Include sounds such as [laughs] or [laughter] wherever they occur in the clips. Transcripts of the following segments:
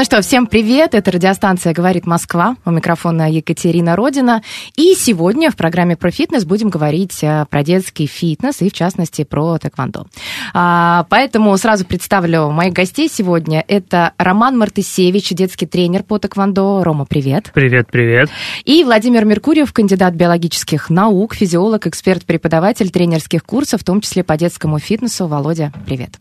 Ну что, всем привет! Это радиостанция «Говорит Москва». У микрофона Екатерина Родина. И сегодня в программе про фитнес будем говорить э, про детский фитнес и, в частности, про тэквондо. А, поэтому сразу представлю моих гостей сегодня. Это Роман Мартысевич, детский тренер по тэквондо. Рома, привет. Привет, привет. И Владимир Меркурьев, кандидат биологических наук, физиолог, эксперт, преподаватель тренерских курсов, в том числе по детскому фитнесу. Володя, привет.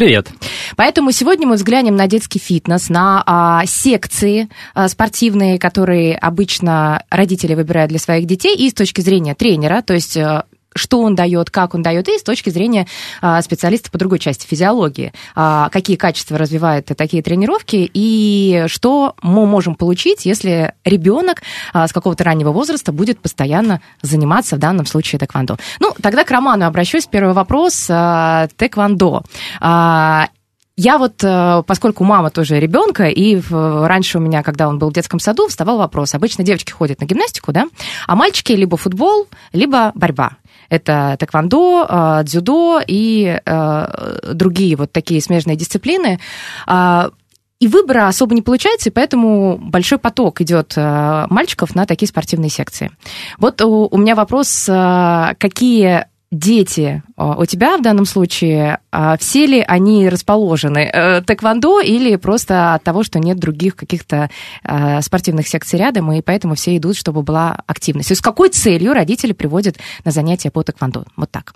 Привет. Поэтому сегодня мы взглянем на детский фитнес, на а, секции а, спортивные, которые обычно родители выбирают для своих детей, и с точки зрения тренера, то есть а, что он дает, как он дает, и с точки зрения а, специалиста по другой части физиологии, а, какие качества развивают такие тренировки и что мы можем получить, если ребенок а, с какого-то раннего возраста будет постоянно заниматься в данном случае тэквондо. Ну, тогда к Роману обращусь. Первый вопрос. Тэквондо. Я вот, э, поскольку мама тоже ребенка, и раньше у меня, когда он был в детском саду, вставал вопрос. Обычно девочки ходят на гимнастику, да, а мальчики либо футбол, либо борьба. Это тэквондо, э, дзюдо и э, другие вот такие смежные дисциплины. А, И выбора особо не получается, и поэтому большой поток идет мальчиков на такие спортивные секции. Вот у, меня вопрос, какие дети э, у тебя в данном случае, э, все ли они расположены э, тэквондо или просто от того, что нет других каких-то э, спортивных секций рядом, и поэтому все идут, чтобы была активность? Есть с какой целью родители приводят на занятия по тэквондо? Вот так.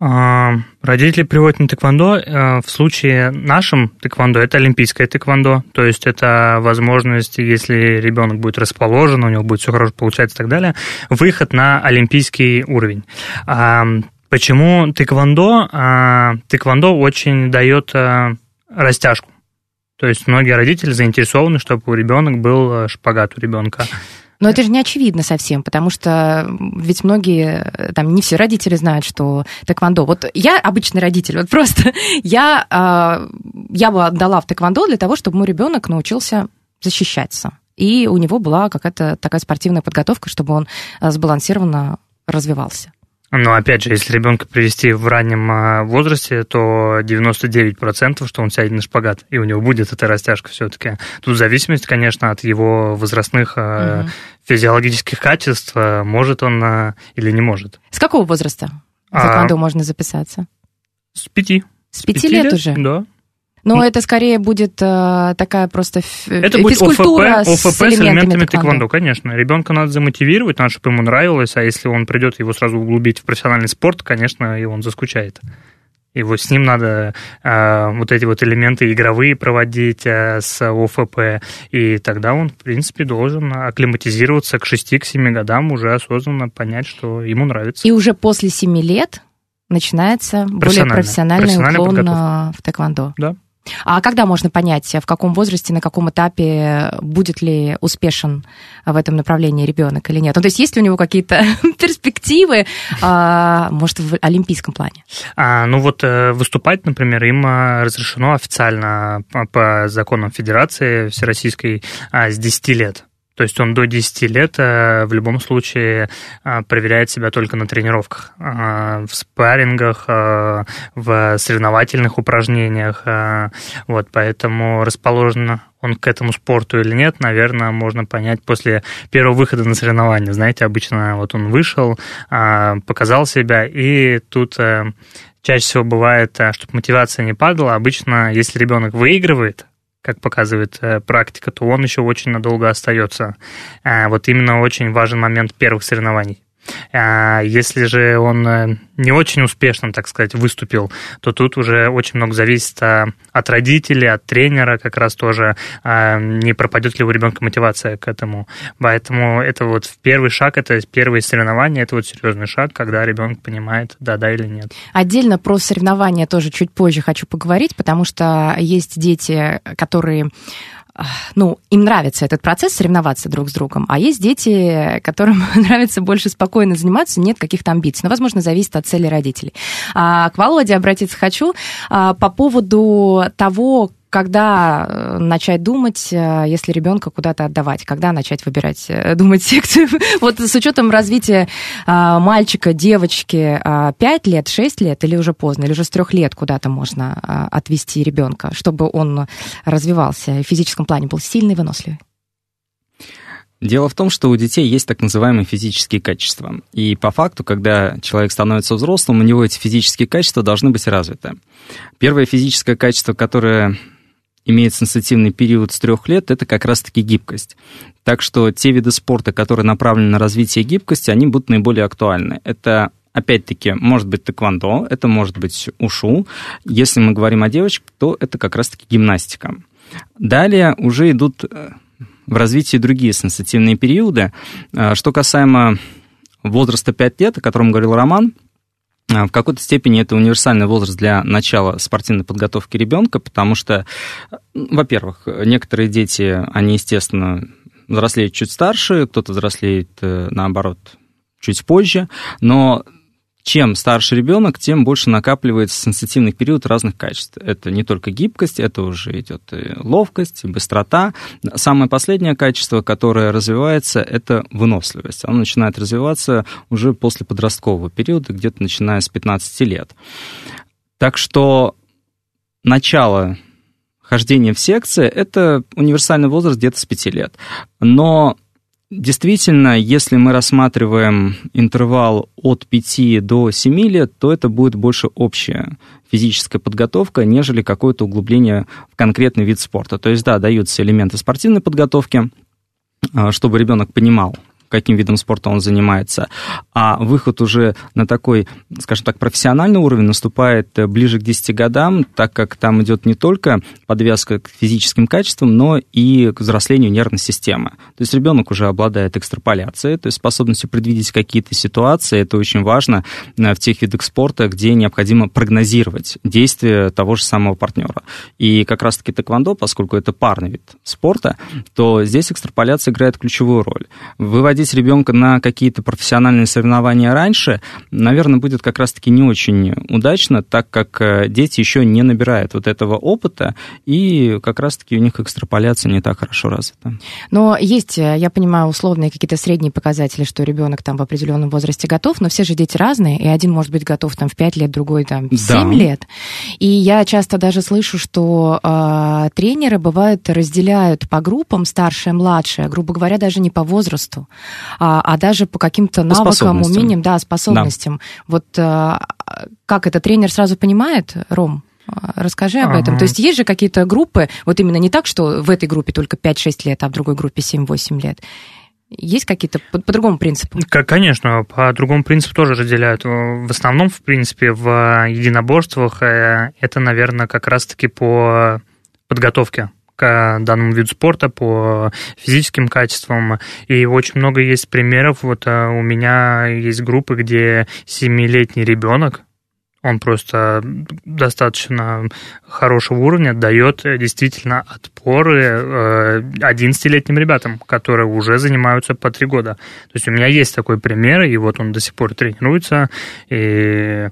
А, Родители приводят на тэквондо. э, В случае нашем тэквондо это олимпийское тэквондо, то есть это возможность, если ребенок будет расположен, у него будет все хорошо получаться и так далее, выход на олимпийский уровень. А, Почему тэквондо? А, Тэквондо очень дает растяжку. То есть многие родители заинтересованы, чтобы у ребенка был э, шпагат у ребенка. Но это же не очевидно совсем, потому что ведь многие, э, там, не все родители знают, что тэквондо. Вот я обычный родитель, вот просто [laughs] я, а, я бы отдала в тэквондо для того, чтобы мой ребенок научился защищаться. И у него была какая-то такая спортивная подготовка, чтобы он а, сбалансированно развивался. Но опять же, если ребенка привести в раннем а, возрасте, то 99%, что он сядет на шпагат, и у него будет эта растяжка все-таки. Тут зависимость, конечно, от его возрастных а, Мгм. физиологических качеств, а, может он а, или не может. С какого возраста в А, тэквондо можно записаться? С пяти. С пяти лет уже? Да. Но Ну. это скорее будет э, такая просто Это будет физкультура ОФП, ОФП с элементами, тэквондо, конечно. Ребенка надо замотивировать, надо, чтобы ему нравилось, а если он придет его сразу углубить в профессиональный спорт, конечно, и он заскучает. И вот с ним надо э, вот эти вот элементы игровые проводить э, с ОФП, и тогда он, в принципе, должен акклиматизироваться к 6-7 годам, уже осознанно понять, что ему нравится. И уже после семи лет начинается более профессиональный уклон э, в тэквондо. Да. А когда можно понять, в каком возрасте, на каком этапе будет ли успешен в этом направлении ребенок или нет? Ну, то есть есть ли у него какие-то [laughs] перспективы, а, может, в олимпийском плане? А, ну вот э, выступать, например, им а, разрешено официально по, законам Федерации Всероссийской а, с 10 лет. То есть он до 10 лет э, в любом случае а, проверяет себя только на тренировках, а, в спаррингах, в соревновательных упражнениях. Вот, поэтому расположен он к этому спорту или нет, наверное, можно понять после первого выхода на соревнования. Знаете, обычно вот он вышел, показал себя, и тут э, чаще всего бывает, чтобы мотивация не падала. Обычно, если ребенок выигрывает, как показывает э, практика, то он еще очень надолго остается. А, Вот именно очень важен момент первых соревнований. А если же он э, не очень успешно, так сказать, выступил, то тут уже очень много зависит а, от родителей, от тренера как раз тоже, а, не пропадет ли у ребенка мотивация к этому. Поэтому это вот первый шаг, это первые соревнования, это вот серьезный шаг, когда ребенок понимает, да-да или нет. Отдельно про соревнования тоже чуть позже хочу поговорить, потому что есть дети, которые ну, им нравится этот процесс соревноваться друг с другом, а есть дети, которым [laughs] нравится больше спокойно заниматься, нет каких-то амбиций. Но, возможно, зависит от цели родителей. А, к Володе обратиться хочу а, по поводу того, когда э, начать думать, э, если ребенка куда-то отдавать, когда начать выбирать, э, [laughs] думать секцию. Вот с учетом развития мальчика, девочки 5 лет, 6 лет или уже поздно, или уже с 3 лет куда-то можно отвести ребенка, чтобы он развивался в физическом плане был сильный, выносливый. Дело в том, что у детей есть так называемые физические качества. И по факту, когда человек становится взрослым, у него эти физические качества должны быть развиты. Первое физическое качество, которое имеет сенситивный период с трех лет, это как раз-таки гибкость. Так что те виды спорта, которые направлены на развитие гибкости, они будут наиболее актуальны. Это Опять-таки, может быть тэквондо, это может быть ушу. Если мы говорим о девочках, то это как раз-таки гимнастика. Далее уже идут э, в развитии другие сенситивные периоды. Э, что касаемо возраста 5 лет, о котором говорил Роман, в какой-то степени это универсальный возраст для начала спортивной подготовки ребенка, потому что, во-первых, некоторые дети, они, естественно, взрослеют чуть старше, кто-то взрослеет, э, наоборот, чуть позже, но чем старше ребенок, тем больше накапливается сенситивный период разных качеств. Это не только гибкость, это уже идет и ловкость, и быстрота. Самое последнее качество, которое развивается, это выносливость. Оно начинает развиваться уже после подросткового периода, где-то начиная с 15 лет. Так что начало хождения в секции – это универсальный возраст где-то с 5 лет. Но Действительно, если мы рассматриваем интервал от 5 до 7 лет, то это будет больше общая физическая подготовка, нежели какое-то углубление в конкретный вид спорта. То есть, да, даются элементы спортивной подготовки, а, чтобы ребенок понимал, каким видом спорта он занимается. А выход уже на такой, скажем так, профессиональный уровень наступает э, ближе к 10 годам, так как там идет не только подвязка к физическим качествам, но и к взрослению нервной системы. То есть ребенок уже обладает экстраполяцией, то есть способностью предвидеть какие-то ситуации. Это очень важно э, в тех видах спорта, где необходимо прогнозировать действия того же самого партнера. И как раз-таки тэквондо, поскольку это парный вид спорта, то здесь экстраполяция играет ключевую роль. Выводить выводить ребенка на какие-то профессиональные соревнования раньше, наверное, будет как раз-таки не очень удачно, так как э, дети еще не набирают вот этого опыта, и как раз-таки у них экстраполяция не так хорошо развита. Но есть, э, я понимаю, условные какие-то средние показатели, что ребенок там в определенном возрасте готов, но все же дети разные, и один может быть готов там в 5 лет, другой там в 7 да. лет. И я часто даже слышу, что э, тренеры бывают разделяют по группам старшее, младшее, грубо говоря, даже не по возрасту, а, а даже по каким-то навыкам, умениям, да, способностям. Да. Вот а, как это тренер сразу понимает, Ром? А, расскажи об ага. этом. То есть есть же какие-то группы, вот именно не так, что в этой группе только 5-6 лет, а в другой группе 7-8 лет. Есть какие-то по, по другому принципу? Конечно, по другому принципу тоже разделяют. В основном, в принципе, в единоборствах э, это, наверное, как раз-таки по подготовке к данному виду спорта, по физическим качествам. И очень много есть примеров. Вот э, у меня есть группы, где семилетний ребенок, он просто достаточно хорошего уровня дает действительно отпоры 11-летним э, ребятам, которые уже занимаются по три года. То есть у меня есть такой пример, и вот он до сих пор тренируется, и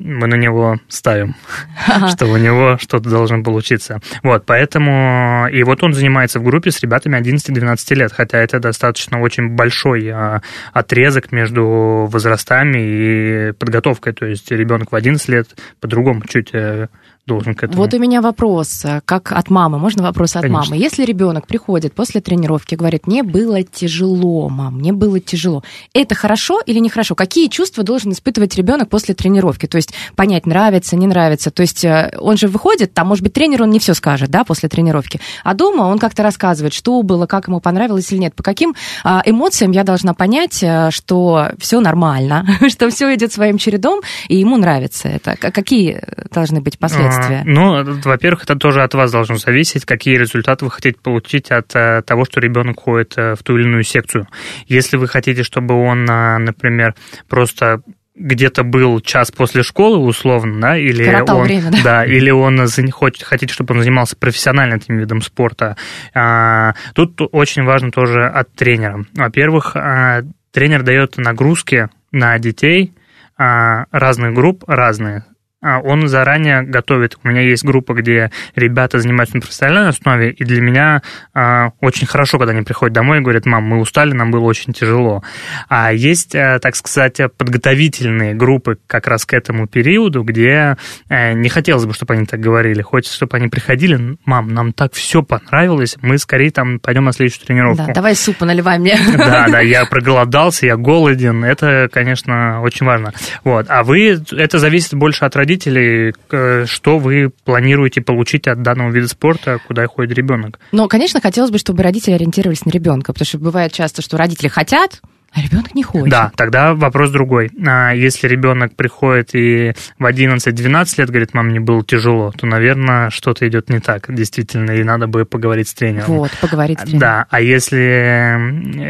мы на него ставим, [laughs] что у него что-то должно получиться. Вот, поэтому... И вот он занимается в группе с ребятами 11-12 лет, хотя это достаточно очень большой а, отрезок между возрастами и подготовкой. То есть ребенок в 11 лет по-другому чуть э, должен к этому. Вот у меня вопрос, э, как от мамы. Можно вопрос от Конечно. мамы? Если ребенок приходит после тренировки и говорит, мне было тяжело, мам, мне было тяжело. Это хорошо или нехорошо? Какие чувства должен испытывать ребенок после тренировки? То есть понять, нравится, не нравится. То есть э, он же выходит, там, может быть, тренер, он не все скажет, да, после тренировки. А дома он как-то рассказывает, что было, как ему понравилось или нет. По каким а, эмоциям я должна понять, э, что все нормально, [laughs] что все идет своим чередом, и ему нравится это. Какие должны быть последствия? А, Ну, во-первых, это тоже от вас должно зависеть, какие результаты вы хотите получить от э, того, что ребенок ходит э, в ту или иную секцию. Если вы хотите, чтобы он, например, просто где-то был час после школы, условно, да, или Коротал он, время, да? или он хочет, хотите, чтобы он занимался профессионально этим видом спорта. А, Тут очень важно тоже от тренера. Во-первых, а, тренер дает нагрузки на детей а, разных групп, разные. А, Он заранее готовит. У меня есть группа, где ребята занимаются на профессиональной основе, и для меня а, очень хорошо, когда они приходят домой и говорят, мам, мы устали, нам было очень тяжело. А есть, а, так сказать, подготовительные группы как раз к этому периоду, где э, не хотелось бы, чтобы они так говорили. Хочется, чтобы они приходили, мам, нам так все понравилось, мы скорее там пойдем на следующую тренировку. Да, давай супа наливай мне. Да, да, [laughs] я проголодался, я голоден. Это, конечно, очень важно. Вот. А вы, это зависит больше от родителей, к- что вы планируете получить от данного вида спорта, куда ходит ребенок. Но, конечно, хотелось бы, чтобы родители ориентировались на ребенка, потому что бывает часто, что родители хотят, а ребенок не хочет. Да, тогда вопрос другой. А Если ребенок приходит и в 11-12 лет говорит, мам, мне было тяжело, то, наверное, что-то идет не так, действительно, и надо бы поговорить с тренером. Вот, поговорить с тренером. Да, а если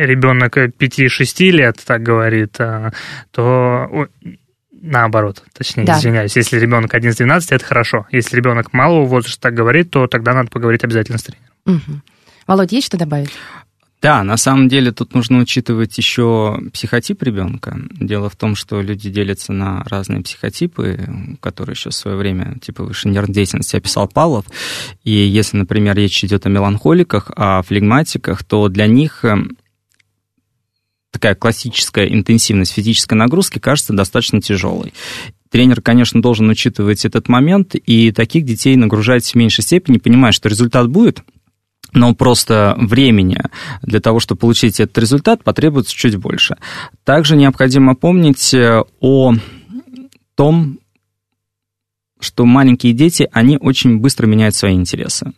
ребенок 5-6 лет так говорит, а, то наоборот, точнее, Да. извиняюсь, если ребенок 11-12, это хорошо. Если ребенок малого возраста так говорит, то тогда надо поговорить обязательно с тренером. Мгм. Володь, есть что добавить? Да, на самом деле тут нужно учитывать еще психотип ребенка. Дело в том, что люди делятся на разные психотипы, которые еще в свое время типовой нервной деятельности описал Павлов. И если, например, речь идет о меланхоликах, о флегматиках, то для них э, такая классическая интенсивность физической нагрузки кажется достаточно тяжелой. Тренер, конечно, должен учитывать этот момент и таких детей нагружать в меньшей степени, понимая, что результат будет, но просто времени для того, чтобы получить этот результат, потребуется чуть больше. Также необходимо помнить э, о том, что маленькие дети, они очень быстро меняют свои интересы.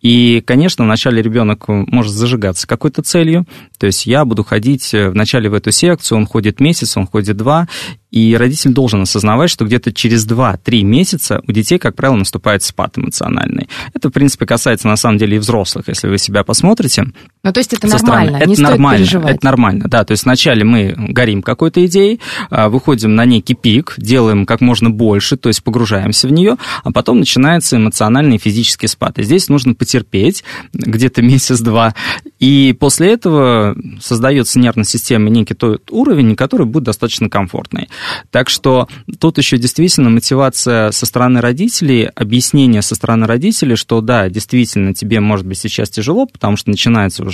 И, конечно, вначале ребенок может зажигаться какой-то целью, то есть я буду ходить э, вначале в эту секцию, он ходит месяц, он ходит два, и родитель должен осознавать, что где-то через 2-3 месяца у детей, как правило, наступает спад эмоциональный. Это, в принципе, касается, на самом деле, и взрослых, если вы себя посмотрите. Ну, то есть это со стороны. нормально, Это не стоит нормально, переживать. это нормально, да. То есть вначале мы горим какой-то идеей, а, выходим на некий пик, делаем как можно больше, то есть погружаемся в нее, а потом начинается эмоциональный и физический спад. И здесь нужно потерпеть где-то месяц-два, и после этого создается нервная система некий тот уровень, который будет достаточно комфортный. Так что тут еще действительно мотивация со стороны родителей, объяснение со стороны родителей, что да, действительно тебе может быть сейчас тяжело, потому что начинается уже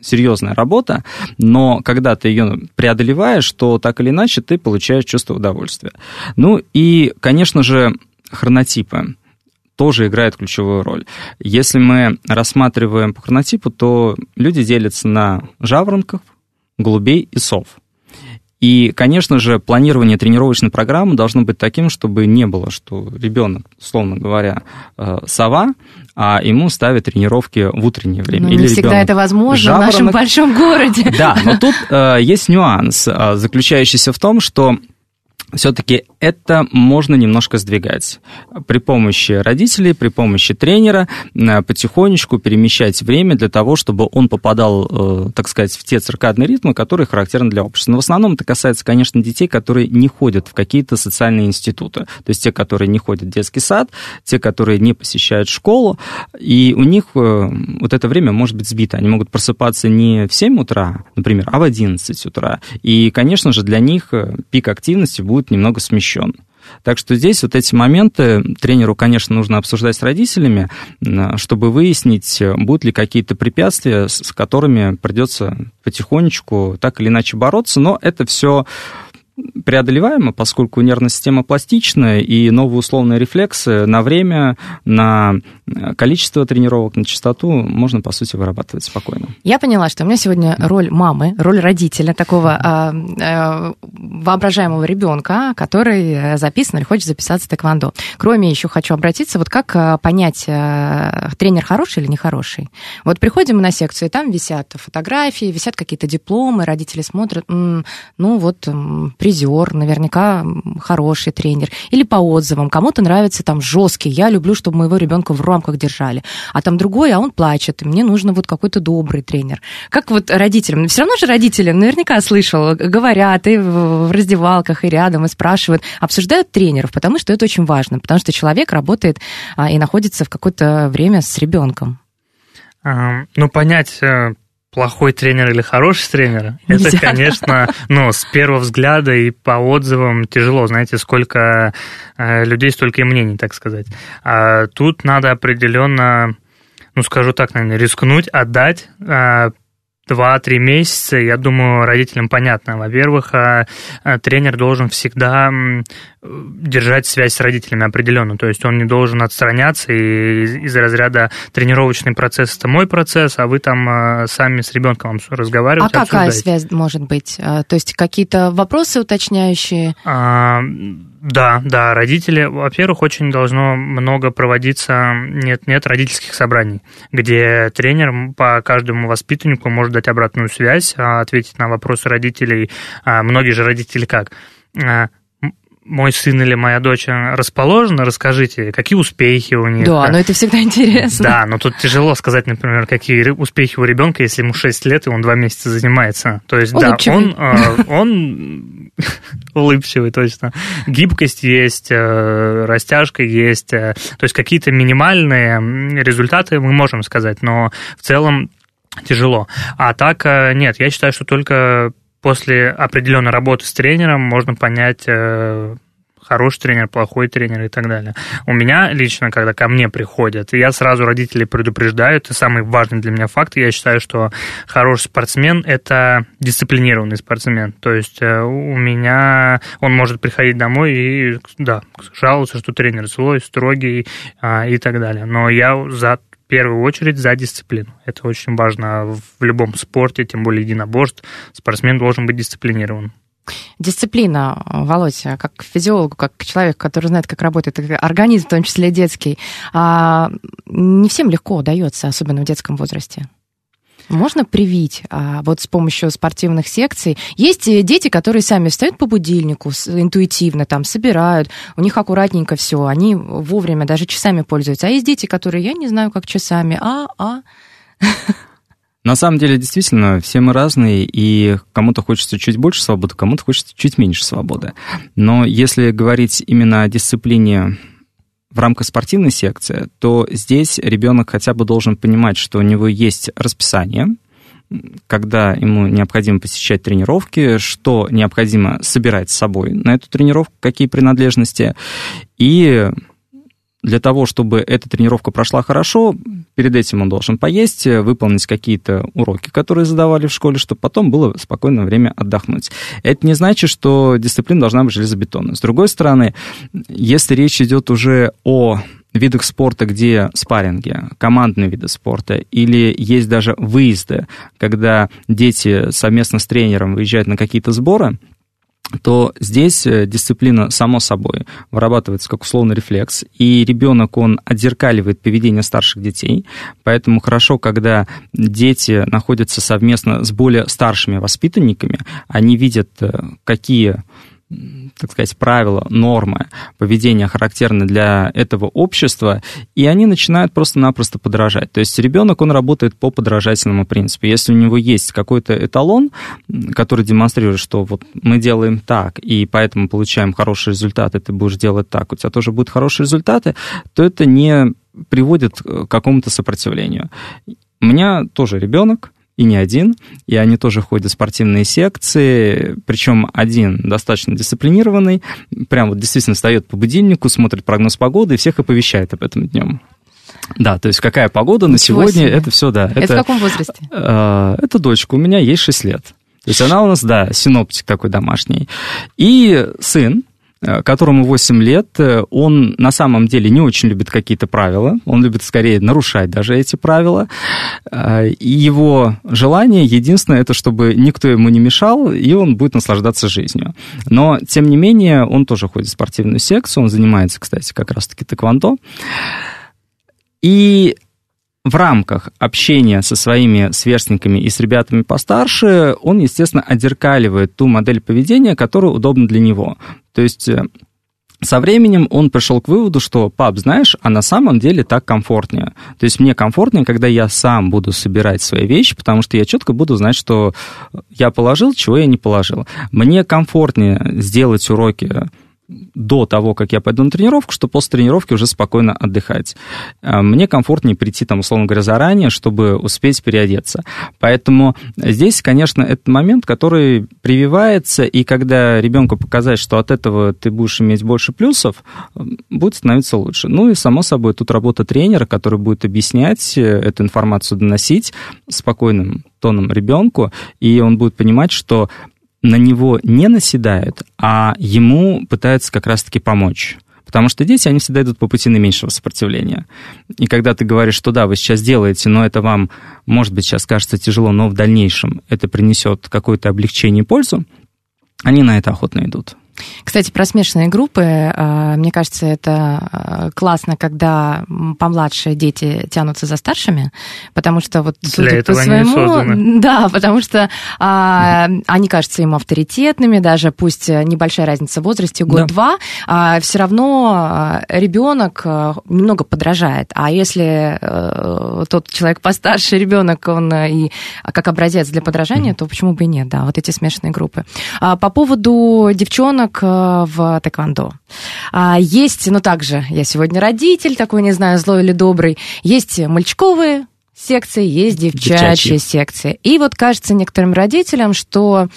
серьезная работа, но когда ты ее преодолеваешь, то так или иначе ты получаешь чувство удовольствия. Ну и, конечно же, хронотипы тоже играют ключевую роль. Если мы рассматриваем по хронотипу, то люди делятся на жаворонков, голубей и сов. И, конечно же, планирование тренировочной программы должно быть таким, чтобы не было, что ребенок, условно говоря, э, сова, а ему ставят тренировки в утреннее время. Ну, не всегда это возможно в нашем жаворонок. большом городе. Да, но тут э, есть нюанс, э, заключающийся в том, что все-таки это можно немножко сдвигать. При помощи родителей, при помощи тренера э, потихонечку перемещать время для того, чтобы он попадал, э, так сказать, в те циркадные ритмы, которые характерны для общества. Но в основном это касается, конечно, детей, которые не ходят в какие-то социальные институты. То есть те, которые не ходят в детский сад, те, которые не посещают школу, и у них э, вот это время может быть сбито. Они могут просыпаться не в 7 утра, например, а в 11 утра. И, конечно же, для них пик активности будет немного смещен. Так что здесь вот эти моменты тренеру, конечно, нужно обсуждать с родителями, чтобы выяснить, э, будут ли какие-то препятствия, с которыми придется потихонечку так или иначе бороться, но это все преодолеваемо, поскольку нервная система пластичная, и новые условные рефлексы на время, на количество тренировок, на частоту можно, по сути, вырабатывать спокойно. Я поняла, что у меня сегодня роль мамы, роль родителя, такого а, а, воображаемого ребенка, который записан или хочет записаться в тэквондо. Кроме еще хочу обратиться, вот как а, понять, а, тренер хороший или нехороший? Вот приходим мы на секцию, и там висят фотографии, висят какие-то дипломы, родители смотрят, ну вот м, призер, наверняка хороший тренер. Или по отзывам, кому-то нравится там жесткий, я люблю, чтобы моего ребенка в рамках держали. А там другой, а он плачет, и мне нужно вот какой-то добрый тренер. Как вот родителям, все равно же родители, наверняка слышал, говорят и в раздевалках, и рядом, и спрашивают, обсуждают тренеров, потому что это очень важно, потому что человек работает а, и находится в какое-то время с ребенком. Ну, понять, э, плохой тренер или хороший тренер, [laughs] Нельзя. это, конечно, ну, с первого взгляда и по отзывам тяжело. Знаете, сколько э, людей, столько и мнений, так сказать. А тут надо определенно, ну, скажу так, наверное, рискнуть, отдать, э, два-три месяца, я думаю, родителям понятно. Во-первых, а, а, тренер должен всегда держать связь с родителями определенно. То есть он не должен отстраняться и из разряда тренировочный процесс это мой процесс, а вы там а, сами с ребенком разговариваете. А какая связь может быть? То есть какие-то вопросы уточняющие? А, да, да, родители, во-первых, очень должно много проводиться нет-нет родительских собраний, где тренер по каждому воспитаннику может дать обратную связь, а, ответить на вопросы родителей. А, многие же родители как? А, мой сын или моя дочь расположены, расскажите, какие успехи у них. Да, но это всегда интересно. Да, но тут тяжело сказать, например, какие успехи у ребенка, если ему 6 лет, и он 2 месяца занимается. То есть, улыбчивый. да, он, [laughs] он улыбчивый, точно. Гибкость есть, э, растяжка есть. Э, то есть, какие-то минимальные результаты мы можем сказать, но в целом тяжело. А так, э, нет, я считаю, что только после определенной работы с тренером можно понять, э, хороший тренер, плохой тренер и так далее. У меня лично, когда ко мне приходят, я сразу родителей предупреждаю, это самый важный для меня факт, я считаю, что хороший спортсмен – это дисциплинированный спортсмен. То есть э, у меня он может приходить домой и, да, жаловаться, что тренер злой, строгий а, и так далее. Но я за первую очередь за дисциплину. Это очень важно в любом спорте, тем более единоборств. Спортсмен должен быть дисциплинирован. Дисциплина, Володя, как физиолог, как человек, который знает, как работает организм, в том числе детский, а, не всем легко удается, особенно в детском возрасте можно привить а, вот с помощью спортивных секций? Есть э, дети, которые сами встают по будильнику, интуитивно там собирают, у них аккуратненько все, они вовремя даже часами пользуются. А есть дети, которые, я не знаю, как часами, а, а... На самом деле, действительно, все мы разные, и кому-то хочется чуть больше свободы, кому-то хочется чуть меньше свободы. Но если говорить именно о дисциплине в рамках спортивной секции, то здесь ребенок хотя бы должен понимать, что у него есть расписание, когда ему необходимо посещать тренировки, что необходимо собирать с собой на эту тренировку, какие принадлежности, и для того, чтобы эта тренировка прошла хорошо, перед этим он должен поесть, выполнить какие-то уроки, которые задавали в школе, чтобы потом было спокойное время отдохнуть. Это не значит, что дисциплина должна быть железобетонной. С другой стороны, если речь идет уже о видах спорта, где спарринги, командные виды спорта, или есть даже выезды, когда дети совместно с тренером выезжают на какие-то сборы, то здесь э, дисциплина, само собой, вырабатывается как условный рефлекс, и ребенок, он отзеркаливает поведение старших детей, поэтому хорошо, когда дети находятся совместно с более старшими воспитанниками, они видят, э, какие так сказать, правила, нормы поведения характерны для этого общества, и они начинают просто-напросто подражать. То есть ребенок, он работает по подражательному принципу. Если у него есть какой-то эталон, который демонстрирует, что вот мы делаем так, и поэтому получаем хорошие результаты, ты будешь делать так, у тебя тоже будут хорошие результаты, то это не приводит к какому-то сопротивлению. У меня тоже ребенок, и не один, и они тоже ходят в спортивные секции, причем один достаточно дисциплинированный, прям вот действительно встает по будильнику, смотрит прогноз погоды и всех оповещает об этом днем. Да, то есть какая погода Ничего на сегодня, себе. это все, да. Это, это в каком возрасте? Э, это дочка, у меня ей 6 лет. То есть она у нас, да, синоптик такой домашний. И сын, которому 8 лет, э, он на самом деле не очень любит какие-то правила, он любит скорее нарушать даже эти правила. Э, и его желание единственное, это чтобы никто ему не мешал, и он будет наслаждаться жизнью. Но, тем не менее, он тоже ходит в спортивную секцию, он занимается, кстати, как раз-таки тэквондо. И в рамках общения со своими сверстниками и с ребятами постарше он, естественно, отзеркаливает ту модель поведения, которая удобна для него. То есть э, со временем он пришел к выводу, что, пап, знаешь, а на самом деле так комфортнее. То есть мне комфортнее, когда я сам буду собирать свои вещи, потому что я четко буду знать, что я положил, чего я не положил. Мне комфортнее сделать уроки до того, как я пойду на тренировку, что после тренировки уже спокойно отдыхать. А, мне комфортнее прийти, там, условно говоря, заранее, чтобы успеть переодеться. Поэтому здесь, конечно, это момент, который прививается, и когда ребенку показать, что от этого ты будешь иметь больше плюсов, будет становиться лучше. Ну и, само собой, тут работа тренера, который будет объяснять э, эту информацию, доносить спокойным тоном ребенку, и он будет понимать, что на него не наседают, а ему пытаются как раз-таки помочь. Потому что дети, они всегда идут по пути наименьшего сопротивления. И когда ты говоришь, что да, вы сейчас делаете, но это вам, может быть, сейчас кажется тяжело, но в дальнейшем это принесет какое-то облегчение и пользу, они на это охотно идут. Кстати, про смешанные группы, э, мне кажется, это э, классно, когда помладшие дети тянутся за старшими, потому что вот Для по своему, [laughs] да, потому что а, они кажутся им авторитетными, даже пусть небольшая разница в возрасте, год-два, да. а, все равно а, ребенок э, немного подражает. А если а, тот человек постарше ребенок, он и как образец для подражания, то почему бы и нет, да, вот эти смешанные группы. А, по поводу девчонок девчонок э, в тэквондо. А есть, ну также, я сегодня родитель, такой, не знаю, злой или добрый. Есть мальчиковые секции, есть девчачьи, девчачьи. секции. И вот кажется некоторым родителям, что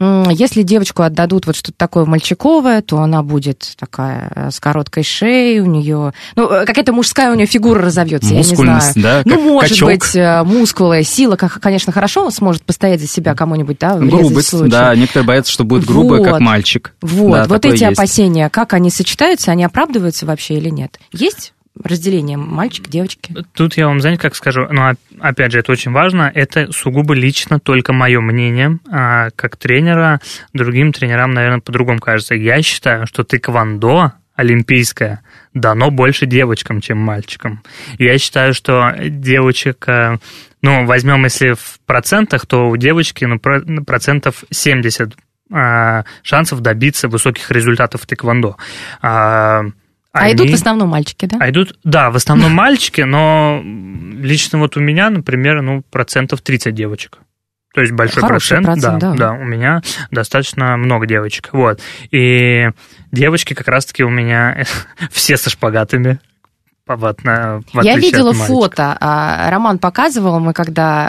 если девочку отдадут вот что-то такое мальчиковое, то она будет такая э, с короткой шеей, у нее, ну, э, какая-то мужская у нее фигура разовьется, я не знаю. да? Ну, может качок. быть, э, мускулы, сила, конечно, хорошо сможет постоять за себя кому-нибудь, да, Грубость, да, некоторые боятся, что будет грубая, вот. как мальчик. Вот, да, вот эти есть. опасения, как они сочетаются, они оправдываются вообще или нет? Есть? Разделение мальчик, девочки? Тут я вам, знаете, как скажу, но опять же, это очень важно, это сугубо лично только мое мнение, а как тренера, другим тренерам, наверное, по-другому кажется. Я считаю, что тэквондо олимпийское дано больше девочкам, чем мальчикам. Я считаю, что девочек, э, ну, возьмем, если в процентах, то у девочки, ну, процентов 70 а, шансов добиться высоких результатов в тэквондо. А, идут в основном мальчики, да? А идут, да, в основном [laughs] мальчики, но лично вот у меня, например, ну, процентов 30 девочек. То есть большой Хороший процент, процент да, да, да, у меня достаточно много девочек. Вот. И девочки как раз-таки у меня [laughs] все со шпагатами. В Я видела фото, а, Роман показывал, мы когда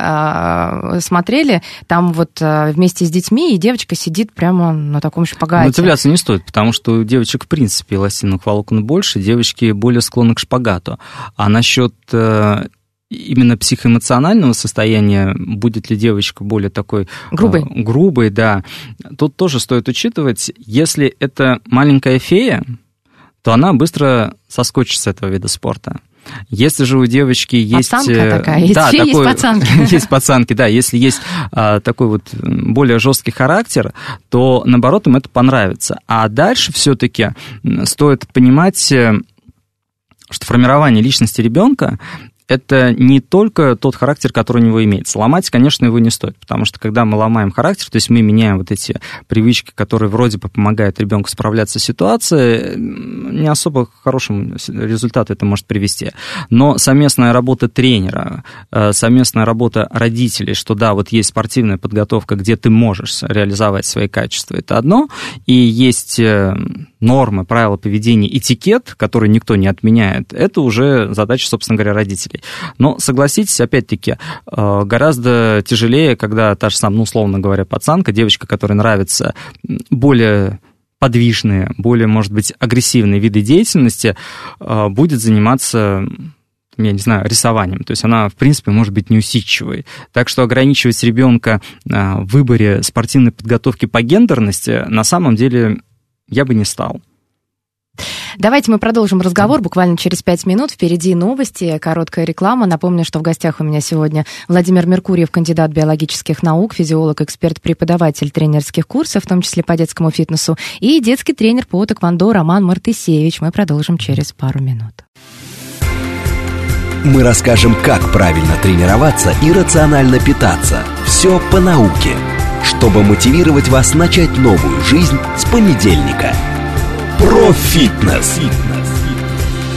а, смотрели, там вот а, вместе с детьми, и девочка сидит прямо на таком шпагате. Но удивляться не стоит, потому что у девочек, в принципе, эластиновых волокон больше, девочки более склонны к шпагату. А насчет э, именно психоэмоционального состояния, будет ли девочка более такой грубой, э, грубой да, тут тоже стоит учитывать, если это маленькая фея, то она быстро соскочит с этого вида спорта. Если же у девочки есть... Пацанка э, такая, да, такой, есть пацанки. [laughs] есть пацанки, да. Если есть а, такой вот более жесткий характер, то, наоборот, им это понравится. А дальше все-таки стоит понимать э, что формирование личности ребенка это не только тот характер, который у него имеется. Ломать, конечно, его не стоит, потому что когда мы ломаем характер, то есть мы меняем вот эти привычки, которые вроде бы помогают ребенку справляться с ситуацией, не особо к хорошему результату это может привести. Но совместная работа тренера, э, совместная работа родителей, что да, вот есть спортивная подготовка, где ты можешь реализовать свои качества, это одно, и есть э, нормы, правила поведения, этикет, который никто не отменяет, это уже задача, собственно говоря, родителей. Но согласитесь, опять-таки, э, гораздо тяжелее, когда та же самая, ну, условно говоря, пацанка, девочка, которой нравится более подвижные, более, может быть, агрессивные виды деятельности, э, будет заниматься я не знаю, рисованием. То есть она, в принципе, может быть неусидчивой. Так что ограничивать ребенка а, в выборе спортивной подготовки по гендерности на самом деле я бы не стал. Давайте мы продолжим разговор буквально через пять минут. Впереди новости, короткая реклама. Напомню, что в гостях у меня сегодня Владимир Меркурьев, кандидат биологических наук, физиолог, эксперт, преподаватель тренерских курсов, в том числе по детскому фитнесу, и детский тренер по тэквондо Роман Мартысевич. Мы продолжим через пару минут. Мы расскажем, как правильно тренироваться и рационально питаться. Все по науке, чтобы мотивировать вас начать новую жизнь с понедельника. Профитнес.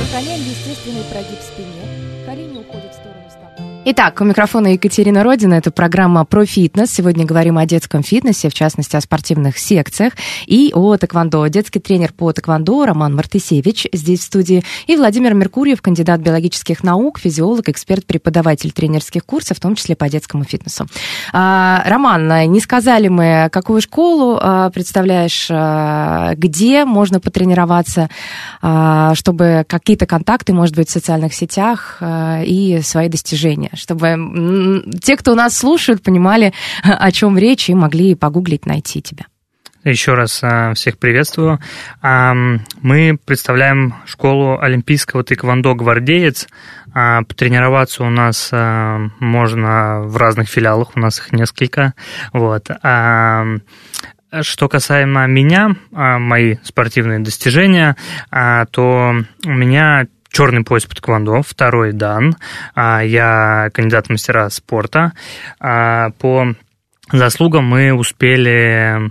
Сохраняем естественный прогиб спине. Колени уходят в сторону. Итак, у микрофона Екатерина Родина. Это программа про фитнес. Сегодня говорим о детском фитнесе, в частности, о спортивных секциях и о тэквондо. Детский тренер по тэквондо Роман Мартысевич здесь в студии. И Владимир Меркурьев, кандидат биологических наук, физиолог, эксперт, преподаватель тренерских курсов, в том числе по детскому фитнесу. А, Роман, не сказали мы, какую школу а, представляешь, а, где можно потренироваться, чтобы какие-то контакты, может быть, в социальных сетях и свои достижения чтобы те, кто нас слушают, понимали, [laughs] о чем речь, и могли погуглить, найти тебя. Еще раз а, всех приветствую. Мы представляем школу олимпийского тэквондо «Гвардеец». А, Потренироваться у нас а, можно в разных филиалах, у нас их несколько. Вот. Что касаемо меня, мои спортивные достижения, то у меня черный пояс по тэквондо, второй дан. А, Я кандидат в мастера спорта. А, По заслугам мы успели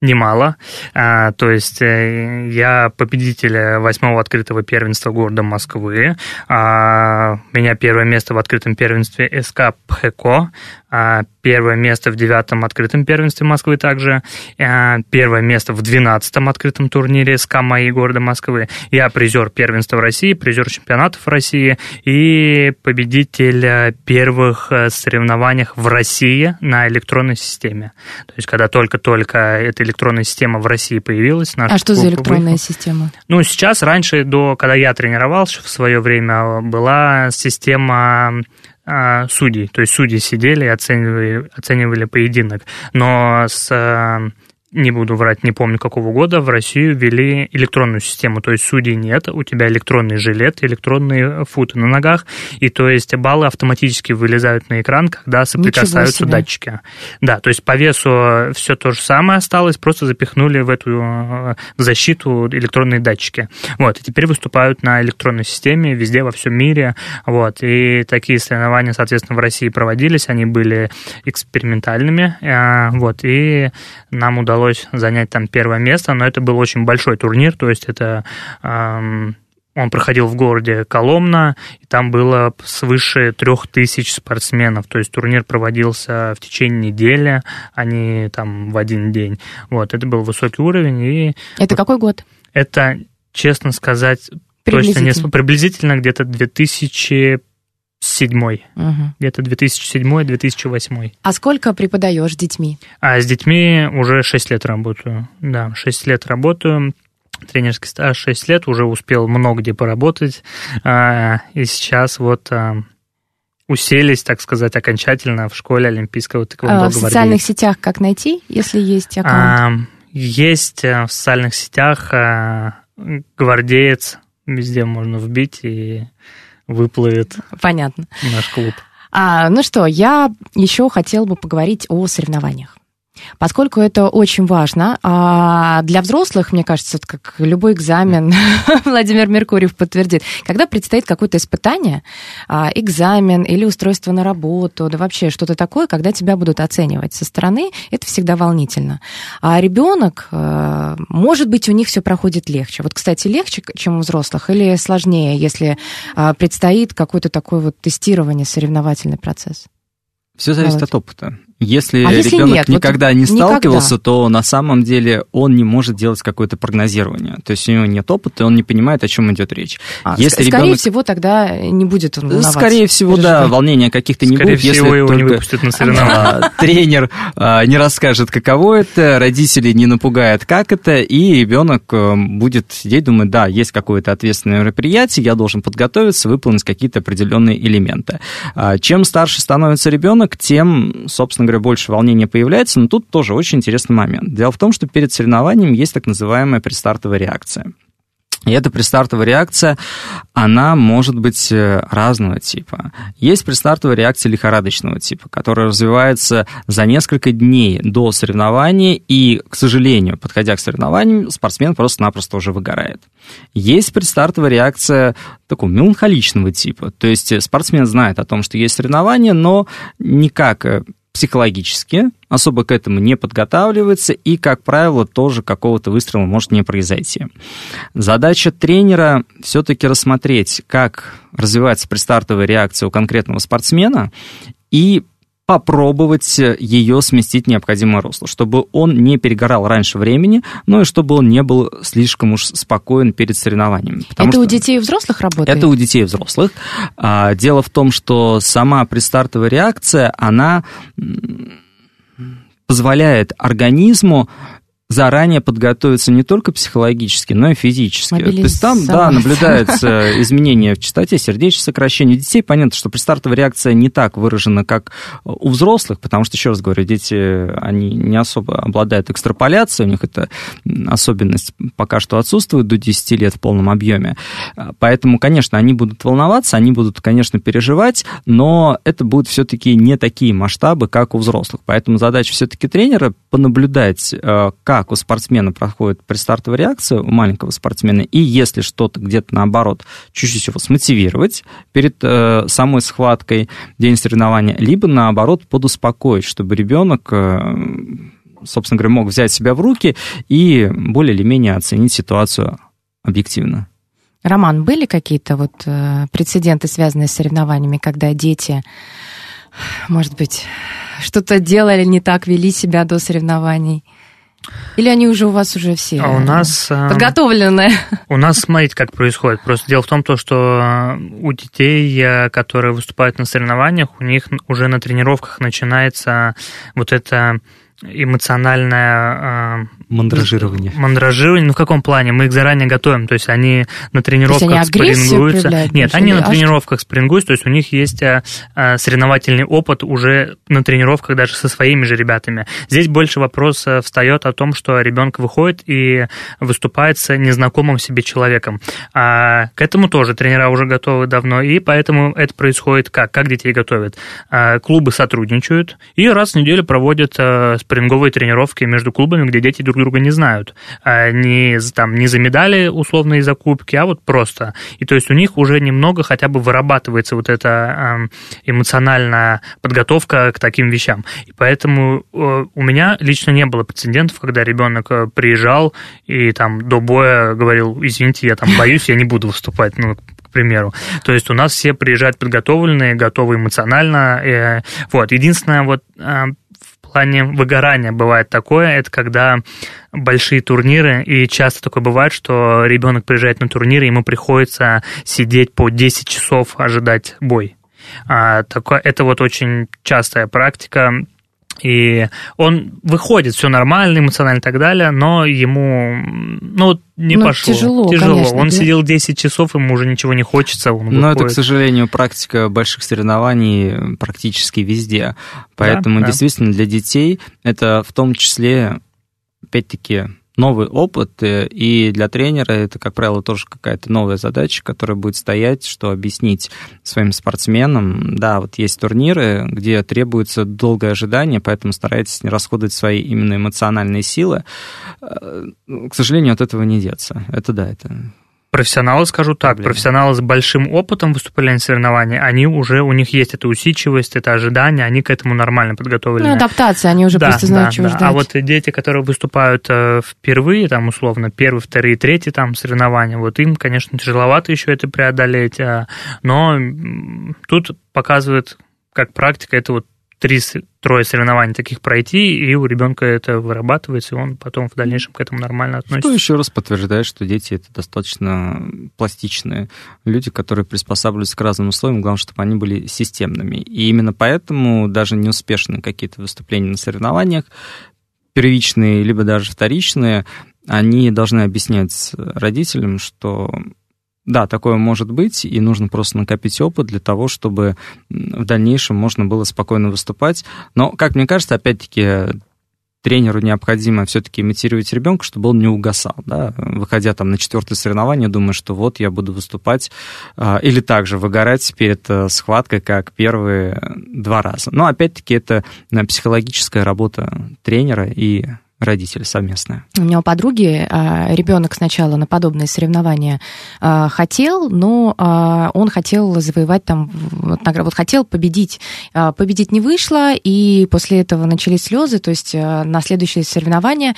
немало. А, то есть э, я победитель восьмого открытого первенства города Москвы. У меня первое место в открытом первенстве СК ПХКО. А, первое место в девятом открытом первенстве Москвы также. А, первое место в двенадцатом открытом турнире СК МАИ города Москвы. Я призер первенства в России, призер чемпионатов России и победитель э, первых э, соревнованиях в России на электронной системе. То есть, когда только-только эта электронная система в России появилась. наш А что за электронная выехал. система? Ну, сейчас, раньше, до, когда я тренировался в свое время, была система а, судей. То есть судьи сидели и оценивали, оценивали поединок. Но с а, не буду врать, не помню какого года, в Россию ввели электронную систему, то есть судей нет, у тебя электронный жилет, электронные футы на ногах, и то есть баллы автоматически вылезают на экран, когда соприкасаются датчики. Да, то есть по весу все то же самое осталось, просто запихнули в эту э, защиту электронные датчики. Вот, и теперь выступают на электронной системе везде во всем мире, вот, и такие соревнования, соответственно, в России проводились, они были экспериментальными, э, вот, и нам удалось занять там первое место, но это был очень большой турнир, то есть это он проходил в городе Коломна, и там было свыше трех тысяч спортсменов. То есть турнир проводился в течение недели, а не там в один день. Вот, это был высокий уровень, и Это какой год? это, честно сказать, точно не Приблизительно. где-то 2007 Мгм. где-то 2007-2008. А сколько преподаешь с детьми? А с детьми уже 6 лет работаю. Да, 6 лет работаю. Тренерский стаж 6 лет, уже успел много где поработать. А, И сейчас вот а, уселись, так сказать, окончательно в школе Олимпийского тэквондо А, в социальных сетях как найти, если есть аккаунт? А, Есть а, в социальных сетях а, гвардеец, везде можно вбить и выплывет Понятно. наш клуб. А, ну что, я еще хотела бы поговорить о соревнованиях. Поскольку это очень важно, а для взрослых, мне кажется, это как любой экзамен, [laughs] Владимир Меркурьев подтвердит, когда предстоит какое-то испытание, а, экзамен или устройство на работу, да вообще что-то такое, когда тебя будут оценивать со стороны, это всегда волнительно. А ребенок, э, может быть, у них все проходит легче. Вот, кстати, легче, чем у взрослых, или сложнее, если а, предстоит какое-то такое вот тестирование, соревновательный процесс? Все зависит Володь. от опыта. Если, А если ребенок нет? Вот никогда не никогда. сталкивался, то на самом деле он не может делать какое-то прогнозирование. То есть у него нет опыта, он не понимает, о чем идет речь. А, Если ск- Скорее ребенок- всего, тогда не будет он волноваться. Скорее всего, да, переживать. волнения каких-то не Скорее будет, если всего, его не выпустят на соревнования. а, тренер а, не расскажет, каково это, родители не напугают, как это, и ребенок э, будет сидеть, думать, да, есть какое-то ответственное мероприятие, я должен подготовиться, выполнить какие-то определенные элементы. А, Чем старше становится ребенок, тем, собственно говоря, больше волнения появляется, но тут тоже очень интересный момент. Дело в том, что перед соревнованием есть так называемая предстартовая реакция. И эта предстартовая реакция, она может быть э, разного типа. Есть предстартовая реакция лихорадочного типа, которая развивается за несколько дней до соревнования, и, к сожалению, подходя к соревнованиям, спортсмен просто-напросто уже выгорает. Есть предстартовая реакция такого меланхоличного типа, то есть э, спортсмен знает о том, что есть соревнования, но никак э, психологически особо к этому не подготавливается, и, как правило, тоже какого-то выстрела может не произойти. Задача тренера все-таки рассмотреть, как развивается предстартовая реакция у конкретного спортсмена, и попробовать ее сместить в необходимое русло, чтобы он не перегорал раньше времени, но и чтобы он не был слишком уж спокоен перед соревнованиями. Это у что- детей и взрослых работает? это у детей и взрослых. А, Дело в том, что сама предстартовая реакция, она позволяет организму заранее подготовиться не только психологически, но и физически. То есть там, да, Мобилизоваться. наблюдаются [laughs] изменения в частоте сердечных сокращений. Детей понятно, что предстартовая реакция не так выражена, как у взрослых, потому что, еще раз говорю, дети, они не особо обладают экстраполяцией, у них эта особенность пока что отсутствует до 10 лет в полном объеме. Поэтому, конечно, они будут волноваться, они будут, конечно, переживать, но это будут все-таки не такие масштабы, как у взрослых. Поэтому задача все-таки тренера понаблюдать, э, как у спортсмена проходит предстартовая реакция, у маленького спортсмена, и если что-то где-то наоборот, чуть-чуть его смотивировать перед э, самой схваткой, день соревнования, либо наоборот подуспокоить, чтобы ребенок э, собственно говоря, мог взять себя в руки и более или менее оценить ситуацию объективно. Роман, были какие-то вот э, прецеденты, связанные с соревнованиями, когда дети, может быть, что-то делали не так, вели себя до соревнований? Или они уже у вас уже все А у нас... э, подготовлены? У нас, смотрите, как происходит. Просто дело в том, то, что э, у детей, э, которые выступают на соревнованиях, у них уже на тренировках начинается вот это эмоциональное э, Мандражирование. Мандражирование, ну в каком плане? Мы их заранее готовим, то есть они на тренировках они проявляют Нет, они на а тренировках спарингуются, то есть у них есть э, э, соревновательный опыт уже на тренировках даже со своими же ребятами. Здесь больше вопрос встает о том, что ребенок выходит и выступает с незнакомым себе человеком. А к этому тоже тренера уже готовы давно, и поэтому это происходит как? Как детей готовят? А, Клубы сотрудничают и раз в неделю проводят спарринговые тренировки между клубами, где дети друг друга не знают. А, Не, там, не за медали условные закупки, а вот просто. И то есть у них уже немного хотя бы вырабатывается вот эта эмоциональная подготовка к таким вещам. И поэтому э, у меня лично не было прецедентов, когда ребенок э, приезжал и там до боя говорил, извините, я там боюсь, я не буду выступать, ну, к примеру. То есть у нас все приезжают подготовленные, готовы эмоционально. э, Вот. Единственное, вот плане выгорания бывает такое, это когда большие турниры, и часто такое бывает, что ребенок приезжает на турнир, и ему приходится сидеть по 10 часов ожидать бой. А, такое, это вот очень частая практика, и он выходит, все нормально, эмоционально и так далее, но ему, ну, не Ну, пошло. тяжело, Тяжело. конечно, он да. сидел 10 часов, ему уже ничего не хочется, он Но это, к сожалению, практика больших соревнований практически везде. Поэтому да. действительно для детей это в том числе, опять-таки, новый опыт, э, и для тренера это, как правило, тоже какая-то новая задача, которая будет стоять, что объяснить своим спортсменам, да, вот есть турниры, где требуется долгое ожидание, поэтому старайтесь не расходовать свои именно эмоциональные силы. Э, К сожалению, от этого не деться. Это да, это Профессионалы, скажу так, Проблема. профессионалы с большим опытом выступления на соревнований, они уже, у них есть эта усидчивость, это ожидание, они к этому нормально подготовлены. Ну, адаптация, они уже Да, просто знают, да, чего да. ждать. А вот дети, которые выступают э, впервые, там, условно, первый, вторые, третий там соревнования, вот им, конечно, тяжеловато еще это преодолеть, а, но тут показывает, как практика, это вот три-трое соревнований таких пройти, и у ребенка это вырабатывается, и он потом в дальнейшем к этому нормально относится. Что еще раз подтверждает, что дети это достаточно пластичные люди, которые приспосабливаются к разным условиям, главное, чтобы они были системными. И именно поэтому даже неуспешные какие-то выступления на соревнованиях, первичные, либо даже вторичные, они должны объяснять родителям, что да, такое может быть, и нужно просто накопить опыт для того, чтобы в дальнейшем можно было спокойно выступать. Но, как мне кажется, опять-таки, тренеру необходимо все-таки мотивировать ребенка, чтобы он не угасал, да, выходя там на четвертое соревнование, думая, что вот я буду выступать, а, или также выгорать перед э, схваткой, как первые два раза. Но опять-таки это э, психологическая работа тренера и родители совместная. У меня у подруги а, ребенок сначала на подобные соревнования а, хотел, но а, он хотел завоевать там, вот, хотел победить. Победить не вышло, и после этого начались слезы, то есть на следующее соревнование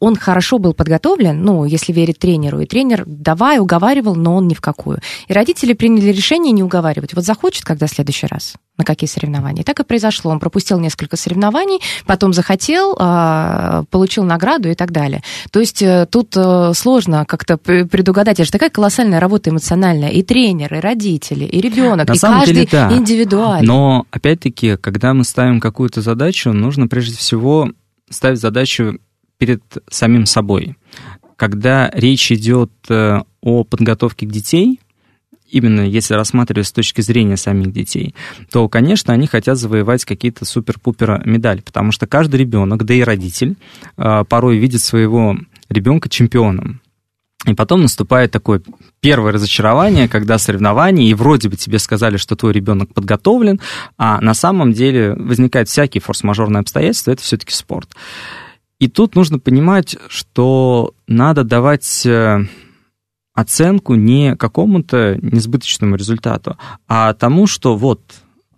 он хорошо был подготовлен, ну, если верить тренеру, и тренер давай, уговаривал, но он ни в какую. И родители приняли решение не уговаривать. Вот захочет, когда в следующий раз? на какие соревнования. так и произошло. Он пропустил несколько соревнований, потом захотел, получил награду и так далее. То есть э, тут э, сложно как-то предугадать. Это же такая колоссальная работа эмоциональная. И тренер, и родители, и ребенок, на и самом каждый деле, да. индивидуально. Но, опять-таки, когда мы ставим какую-то задачу, нужно прежде всего ставить задачу перед самим собой. Когда речь идет э, о подготовке детей, именно если рассматривать с точки зрения самих детей, то, конечно, они хотят завоевать какие-то супер-пупер медали, потому что каждый ребенок, да и родитель, а, порой видит своего ребенка чемпионом. И потом наступает такое первое разочарование, когда соревнования, и вроде бы тебе сказали, что твой ребенок подготовлен, а на самом деле возникают всякие форс-мажорные обстоятельства, это все-таки спорт. И тут нужно понимать, что надо давать э, оценку не какому-то несбыточному результату, а тому, что вот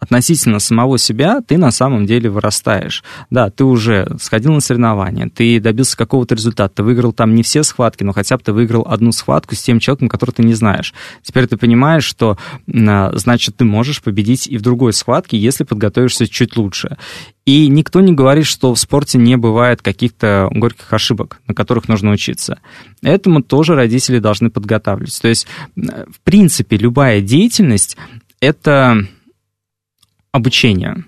относительно самого себя ты на самом деле вырастаешь. Да, ты уже сходил на соревнования, ты добился какого-то результата, ты выиграл там не все схватки, но хотя бы ты выиграл одну схватку с тем человеком, которого ты не знаешь. Теперь ты понимаешь, что а, значит ты можешь победить и в другой схватке, если подготовишься чуть лучше. И никто не говорит, что в спорте не бывает каких-то горьких ошибок, на которых нужно учиться. Этому тоже родители должны подготавливать. То есть, в принципе, любая деятельность — это обучения.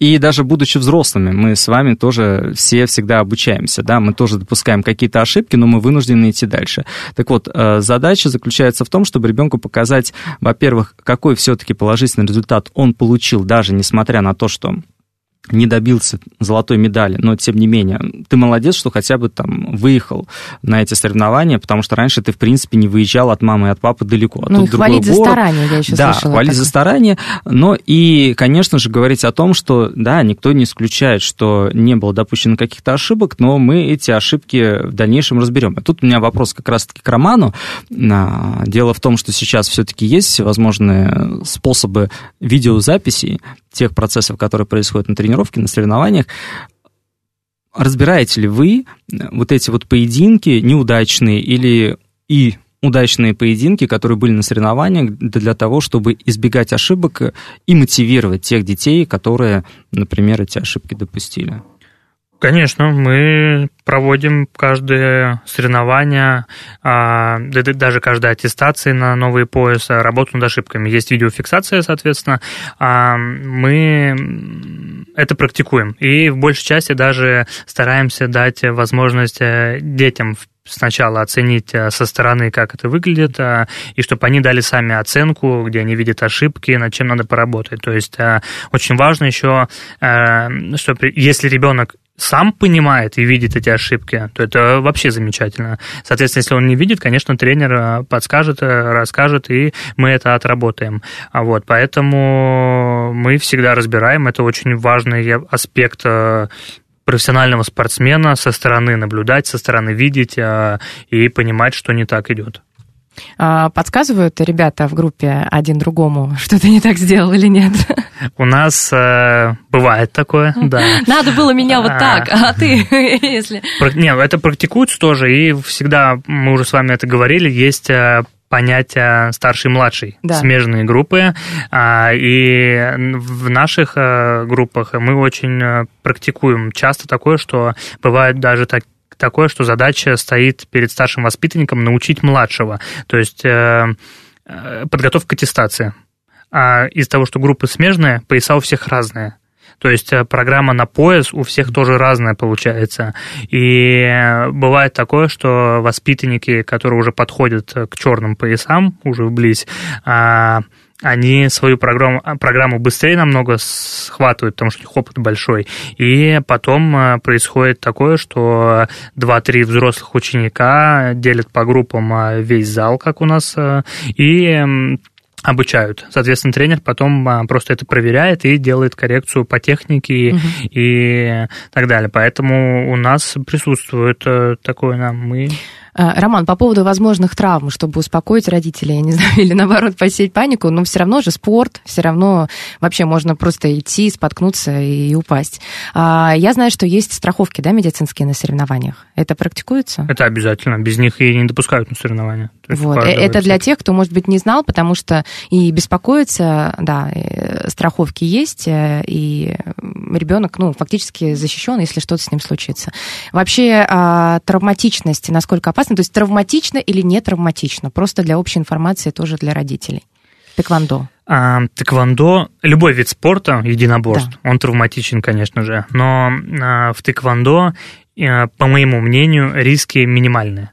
И даже будучи взрослыми, мы с вами тоже все всегда обучаемся, да, мы тоже допускаем какие-то ошибки, но мы вынуждены идти дальше. Так вот, э, задача заключается в том, чтобы ребенку показать, во-первых, какой все-таки положительный результат он получил, даже несмотря на то, что не добился золотой медали, но тем не менее, ты молодец, что хотя бы там выехал на эти соревнования, потому что раньше ты, в принципе, не выезжал от мамы и от папы далеко. А ну, и хвалить за старание, я еще да, слышала. хвалить так. за старание, но и, конечно же, говорить о том, что, да, никто не исключает, что не было допущено каких-то ошибок, но мы эти ошибки в дальнейшем разберем. И тут у меня вопрос как раз-таки к Роману. А, дело в том, что сейчас все-таки есть всевозможные способы видеозаписи тех процессов, которые происходят на тренировке, на соревнованиях. Разбираете ли вы вот эти вот поединки неудачные или и удачные поединки, которые были на соревнованиях для того, чтобы избегать ошибок и мотивировать тех детей, которые, например, эти ошибки допустили? Конечно, мы проводим каждое соревнование, а, даже каждая аттестация на новые поясы, работу над ошибками. Есть видеофиксация, соответственно. А, мы это практикуем. И в большей части даже стараемся дать возможность э, детям сначала оценить э, со стороны, как это выглядит, э, и чтобы они дали сами оценку, где они видят ошибки, над чем надо поработать. То есть очень важно еще, что если ребенок сам понимает и видит эти ошибки, то это вообще замечательно. Соответственно, если он не видит, конечно, тренер э, подскажет, э, расскажет, и мы это отработаем. А вот, поэтому мы всегда разбираем, это очень важный аспект э, профессионального спортсмена со стороны наблюдать, со стороны видеть и понимать, что не так идет. А, подсказывают ребята в группе один другому, [laughs] что ты не так сделал или нет? У нас э, бывает такое, да. Надо было меня вот так, а ты, [laughs] если... Нет, это практикуется тоже, и всегда, мы уже с вами это говорили, есть э, понятия старший и младший, Да. смежные группы. А, И в наших э, группах мы очень э, практикуем часто такое, что бывает даже так такое, что задача стоит перед старшим воспитанником научить младшего. То есть э, э, подготовка к аттестации. А из-за того, что группы смежные, пояса у всех разные. То есть э, программа на пояс у всех тоже разная получается. И бывает такое, что воспитанники, которые уже подходят к черным поясам, уже вблизь, а, они свою программу, а, программу быстрее намного схватывают, потому что у них опыт большой. И потом э, происходит такое, что 2-3 взрослых ученика делят по группам э, весь зал, как у нас, и обучают. Соответственно, тренер потом а, просто это проверяет и делает коррекцию по технике и- Мгм. и так далее. Поэтому у нас присутствует э, такое нам мы Роман, по поводу возможных травм, чтобы успокоить родителей, я не [laughs] знаю, или наоборот посеять панику, но все равно же спорт, все равно вообще можно просто идти, споткнуться и упасть. А, Я знаю, что есть страховки, да, медицинские на соревнованиях. Это практикуется? это обязательно. Без них и не допускают на соревнования. Вот. э, Это для тех, кто, может быть, не знал, потому что и беспокоится, да, э, страховки есть, э, и ребенок, ну, фактически защищен, если что-то с ним случится. Вообще, а, травматичность, насколько опасна? То есть травматично или не травматично? Просто для общей информации, тоже для родителей. Тэквондо. А, тэквондо, любой вид спорта, единоборств, он травматичен, конечно же, но а, в тэквондо, э, по моему мнению, риски минимальные.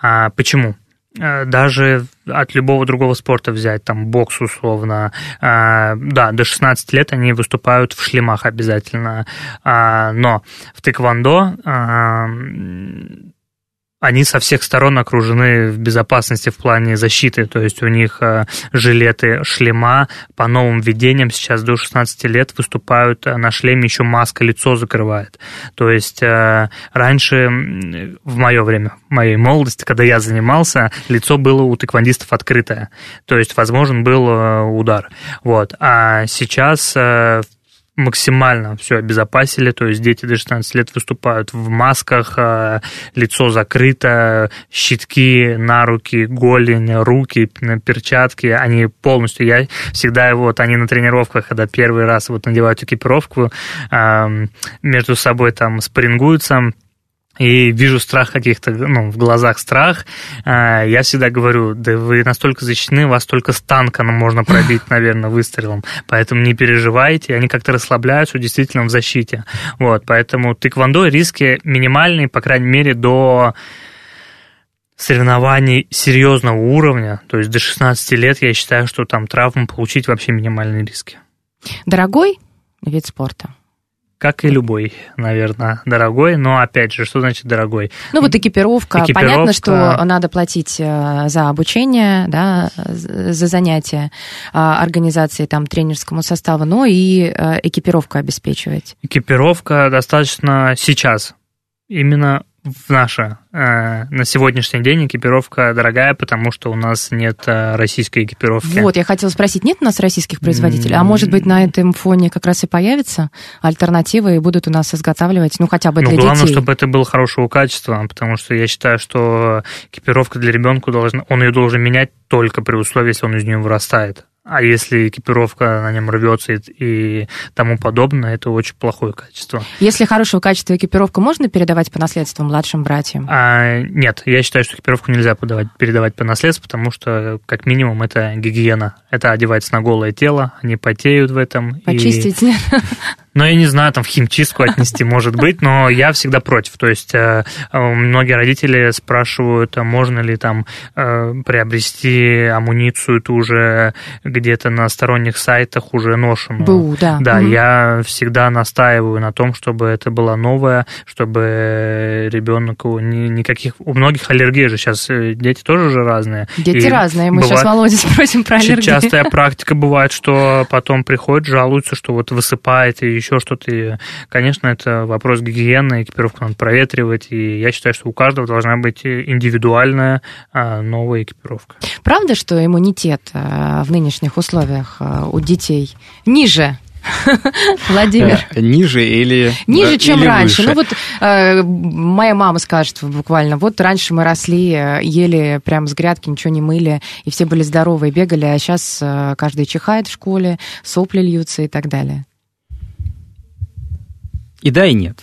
А, почему? Э, Даже от любого другого спорта взять, там, бокс условно, а, да, до 16 лет они выступают в шлемах обязательно, А, но в тэквондо а, они со всех сторон окружены в безопасности в плане защиты, то есть у них э, жилеты, шлема по новым введениям сейчас до 16 лет выступают э, на шлеме, еще маска лицо закрывает. То есть э, раньше, в мое время, в моей молодости, когда я занимался, лицо было у тэквондистов открытое, то есть возможен был удар. Вот. А сейчас максимально все обезопасили, то есть дети до 16 лет выступают в масках, э, лицо закрыто, щитки на руки, голень, руки, перчатки, они полностью, я всегда вот, они на тренировках, когда первый раз вот надевают экипировку, между собой там спарингуются, и вижу страх каких-то, ну, в глазах страх, а, я всегда говорю, да вы настолько защищены, вас только с танка можно пробить, [laughs] наверное, выстрелом, поэтому не переживайте, они как-то расслабляются действительно в защите. Вот, поэтому тэквондо риски минимальные, по крайней мере, до соревнований серьезного уровня, то есть до 16 лет, я считаю, что там травму получить вообще минимальные риски. Дорогой вид спорта? Как и любой, наверное, дорогой, но опять же, что значит дорогой? Ну вот экипировка. Экипировка. Понятно, что надо платить э, за обучение, да, за занятия а, организации там тренерскому составу, но и э, экипировку обеспечивать. Экипировка достаточно сейчас, именно в наше, э, на сегодняшний день экипировка дорогая, потому что у нас нет э, российской экипировки. Вот, я хотела спросить, нет у нас российских производителей? А может быть, на этом фоне как раз и появятся альтернативы и будут у нас изготавливать, ну, хотя бы Ну, для главное, детей? чтобы это было хорошего качества, потому что я считаю, что экипировка для ребенка должна, он ее должен менять только при условии, если он из нее вырастает. А если экипировка на нем рвется и, и тому подобное, это очень плохое качество. Если хорошего качества экипировку можно передавать по наследству младшим братьям? А, нет, я считаю, что экипировку нельзя подавать, передавать по наследству, потому что, как минимум, это гигиена. Это одевается на голое тело, они потеют в этом. и- Почистить? Нет? [laughs] Ну, я не знаю, там в химчистку отнести, может быть, но я всегда против. То есть э, э, многие родители спрашивают, а можно ли там э, приобрести амуницию ту же где-то на сторонних сайтах уже ношеную. БУ, да. Да, Мгм. я всегда настаиваю на том, чтобы это была новая, чтобы ребенку ни, никаких... У многих аллергий же сейчас дети тоже же разные. Дети И разные. Мы бывает- сейчас Володя спросим про аллергии. Частая практика бывает, что потом приходят, жалуются, что вот высыпает и еще что-то. И, конечно, это вопрос гигиены, экипировку надо проветривать. И я считаю, что у каждого должна быть индивидуальная а, новая экипировка. Правда, что иммунитет э, в нынешних условиях э, у детей ниже, [laughs] Владимир. Э, ниже или Ниже, да, чем или раньше. выше? Ну вот э, моя мама скажет буквально, вот раньше мы росли, э, ели прям с грядки, ничего не мыли, и все были здоровые, бегали, а сейчас э, каждый чихает в школе, сопли льются и так далее. И да, и нет.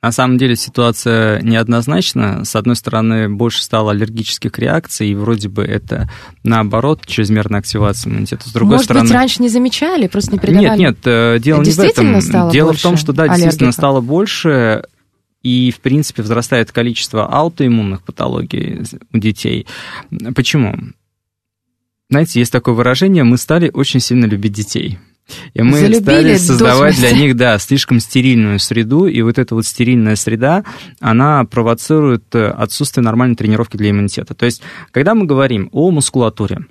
На самом деле ситуация неоднозначна. С одной стороны, больше стало аллергических реакций, и вроде бы это, наоборот, чрезмерная активация иммунитета. С другой Может стороны... быть, раньше не замечали, просто не придавали? Нет, нет, э, дело не в Действительно этом. стало Дело в том, что да, действительно аллергиков? стало больше, и, в принципе, возрастает количество аутоиммунных патологий у детей. Почему? Знаете, есть такое выражение, мы стали очень сильно любить детей. И мы Залюбили стали создавать для них, да, слишком стерильную среду, и вот эта вот стерильная среда, она провоцирует э, отсутствие нормальной тренировки для иммунитета. То есть, когда мы говорим о мускулатуре,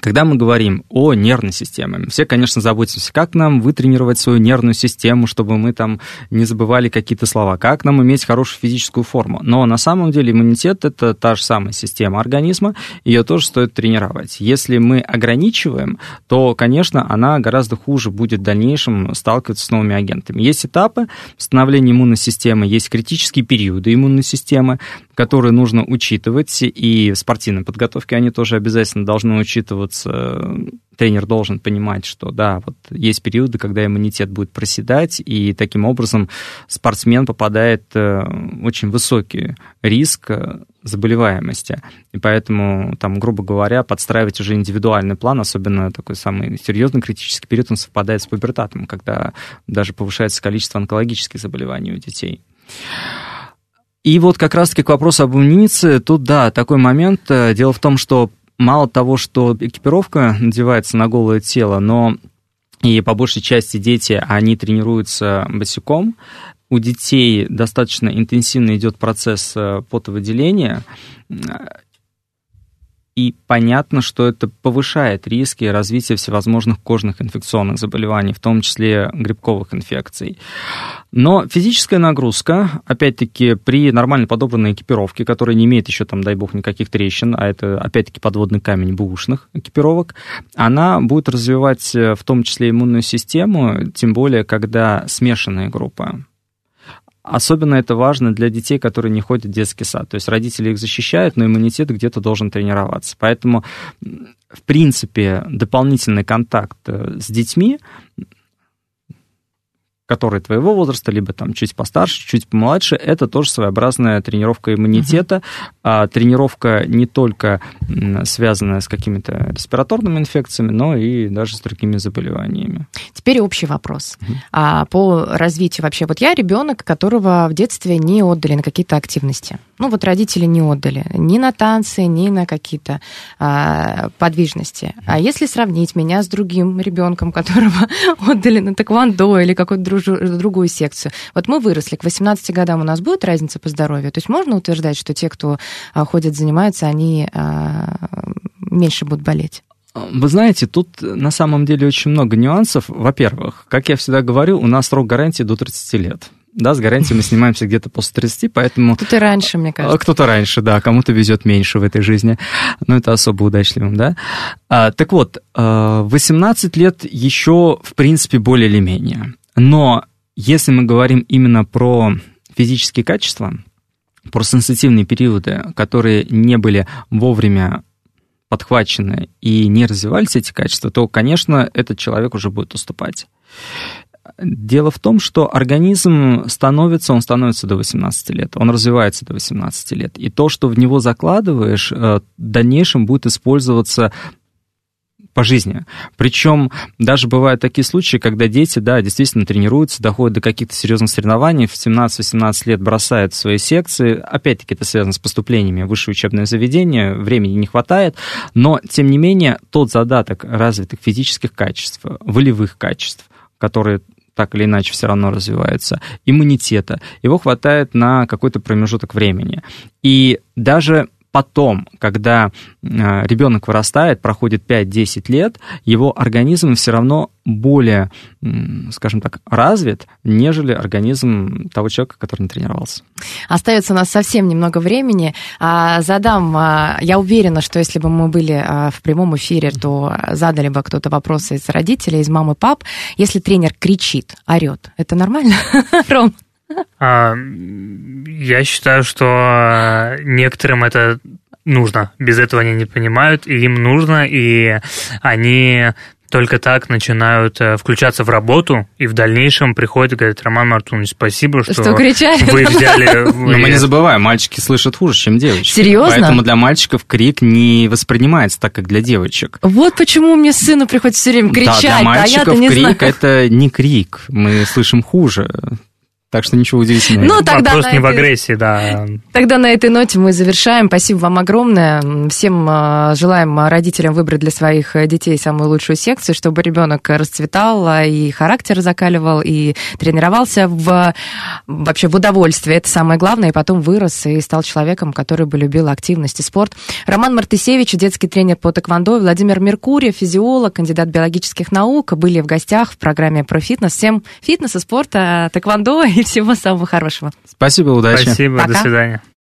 когда мы говорим о нервной системе, все, конечно, заботимся, как нам вытренировать свою нервную систему, чтобы мы там не забывали какие-то слова, как нам иметь хорошую физическую форму. Но на самом деле иммунитет – это та же самая система организма, ее тоже стоит тренировать. Если мы ограничиваем, то, конечно, она гораздо хуже будет в дальнейшем сталкиваться с новыми агентами. Есть этапы становления иммунной системы, есть критические периоды иммунной системы, которые нужно учитывать, и в спортивной подготовке они тоже обязательно должны учитываться. Тренер должен понимать, что да, вот есть периоды, когда иммунитет будет проседать, и таким образом спортсмен попадает в очень высокий риск заболеваемости. И поэтому, там, грубо говоря, подстраивать уже индивидуальный план, особенно такой самый серьезный критический период, он совпадает с пубертатом, когда даже повышается количество онкологических заболеваний у детей. И вот как раз-таки к вопросу об иммуниции, тут, да, такой момент. Дело в том, что мало того, что экипировка надевается на голое тело, но и по большей части дети, они тренируются босиком, у детей достаточно интенсивно идет процесс потовыделения, и понятно, что это повышает риски развития всевозможных кожных инфекционных заболеваний, в том числе грибковых инфекций. Но физическая нагрузка, опять-таки, при нормально подобранной экипировке, которая не имеет еще, там, дай бог, никаких трещин, а это, опять-таки, подводный камень бушных экипировок, она будет развивать в том числе иммунную систему, тем более, когда смешанная группа. Особенно это важно для детей, которые не ходят в детский сад. То есть родители их защищают, но иммунитет где-то должен тренироваться. Поэтому, в принципе, дополнительный контакт с детьми, которые твоего возраста, либо там чуть постарше, чуть помладше, это тоже своеобразная тренировка иммунитета. Uh-huh. А, тренировка не только связанная с какими-то респираторными инфекциями, но и даже с другими заболеваниями. Теперь общий вопрос uh-huh. а, по развитию вообще. Вот я ребенок, которого в детстве не отдали на какие-то активности. Ну вот родители не отдали ни на танцы, ни на какие-то а, подвижности. Uh-huh. А если сравнить меня с другим ребенком, которого [laughs] отдали на тэквондо или какой-то другую секцию. Вот мы выросли, к 18 годам у нас будет разница по здоровью? То есть можно утверждать, что те, кто а, ходят, занимаются, они а, меньше будут болеть? Вы знаете, тут на самом деле очень много нюансов. Во-первых, как я всегда говорю, у нас срок гарантии до 30 лет. Да, с гарантией мы снимаемся где-то после 30, поэтому... Кто-то раньше, мне кажется. Кто-то раньше, да, кому-то везет меньше в этой жизни, но это особо удачливым, да. А, так вот, 18 лет еще, в принципе, более или менее. Но если мы говорим именно про физические качества, про сенситивные периоды, которые не были вовремя подхвачены и не развивались эти качества, то, конечно, этот человек уже будет уступать. Дело в том, что организм становится, он становится до 18 лет, он развивается до 18 лет. И то, что в него закладываешь, в дальнейшем будет использоваться по жизни. Причем даже бывают такие случаи, когда дети, да, действительно тренируются, доходят до каких-то серьезных соревнований, в 17-18 лет бросают свои секции. Опять-таки это связано с поступлениями в высшее учебное заведение, времени не хватает, но, тем не менее, тот задаток развитых физических качеств, волевых качеств, которые так или иначе все равно развиваются, иммунитета, его хватает на какой-то промежуток времени. И даже потом, когда э, ребенок вырастает, проходит 5-10 лет, его организм все равно более, скажем так, развит, нежели организм того человека, который не тренировался. Остается у нас совсем немного времени. А, задам, а, я уверена, что если бы мы были а, в прямом эфире, то задали бы кто-то вопросы из родителей, из мамы, пап. Если тренер кричит, орет, это нормально, [laughs] Ром? А, я считаю, что некоторым это нужно. Без этого они не понимают, и им нужно, и они только так начинают э, включаться в работу, и в дальнейшем приходят и говорят, Роман Мартунович, спасибо, что, что кричали. вы взяли... [laughs] Но мы не забываем, мальчики слышат хуже, чем девочки. Серьезно? Поэтому для мальчиков крик не воспринимается так, как для девочек. Вот почему мне сыну приходится все время кричать, да, для мальчиков а я-то не крик знаю. это не крик, мы слышим хуже. Так что ничего удивительного. Ну, тогда Вопрос не в этой- агрессии, да. Тогда на этой ноте мы завершаем. Спасибо вам огромное. Всем э, желаем родителям выбрать для своих э, детей самую лучшую секцию, чтобы ребенок расцветал э, и характер закаливал, и тренировался в, вообще в удовольствие. Это самое главное. И потом вырос и стал человеком, который бы любил активность и спорт. Роман Мартысевич, детский тренер по тэквондо, Владимир Меркурьев, физиолог, кандидат биологических наук, были в гостях в программе про фитнес. Всем фитнеса, спорта, тэквондо и [laughs] всего самого хорошего. Спасибо, удачи. Спасибо, до Пока. свидания.